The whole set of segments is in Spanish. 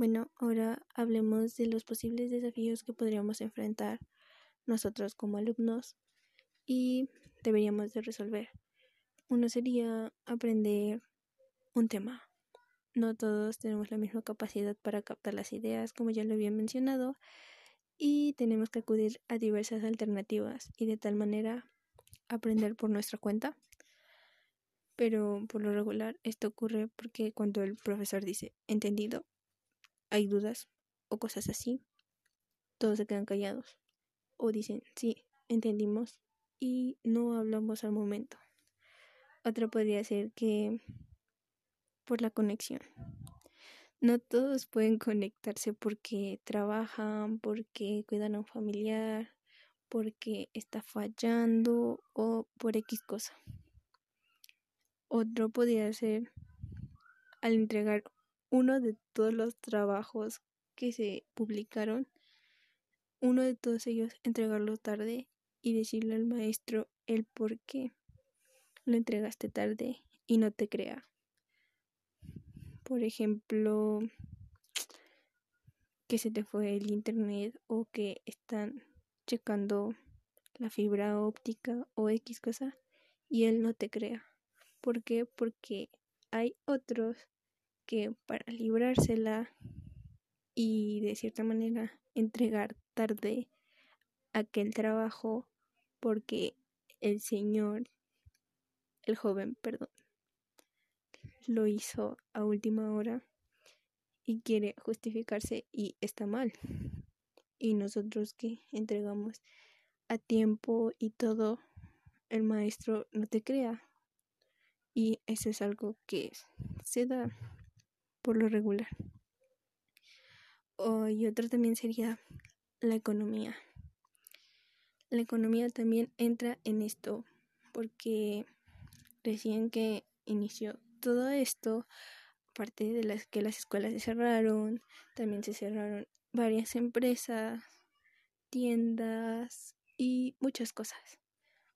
Bueno, ahora hablemos de los posibles desafíos que podríamos enfrentar nosotros como alumnos y deberíamos de resolver. Uno sería aprender un tema. No todos tenemos la misma capacidad para captar las ideas, como ya lo había mencionado, y tenemos que acudir a diversas alternativas y de tal manera aprender por nuestra cuenta. Pero por lo regular esto ocurre porque cuando el profesor dice entendido, hay dudas o cosas así, todos se quedan callados o dicen sí, entendimos y no hablamos al momento. Otra podría ser que por la conexión. No todos pueden conectarse porque trabajan, porque cuidan a un familiar, porque está fallando o por X cosa. Otro podría ser al entregar uno de todos los trabajos que se publicaron, uno de todos ellos entregarlo tarde y decirle al maestro el por qué lo entregaste tarde y no te crea. Por ejemplo, que se te fue el internet o que están checando la fibra óptica o X cosa y él no te crea. ¿Por qué? Porque hay otros que para librársela y de cierta manera entregar tarde aquel trabajo porque el señor, el joven, perdón, lo hizo a última hora y quiere justificarse y está mal. Y nosotros que entregamos a tiempo y todo, el maestro no te crea. Y eso es algo que se da por lo regular. y otro también sería la economía. La economía también entra en esto porque recién que inició todo esto, aparte de las que las escuelas se cerraron, también se cerraron varias empresas, tiendas y muchas cosas.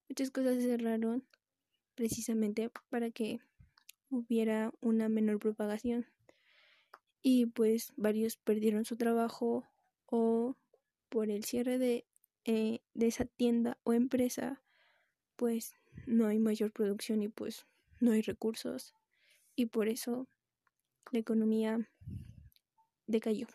Muchas cosas se cerraron precisamente para que hubiera una menor propagación y pues varios perdieron su trabajo o por el cierre de, eh, de esa tienda o empresa pues no hay mayor producción y pues no hay recursos y por eso la economía decayó.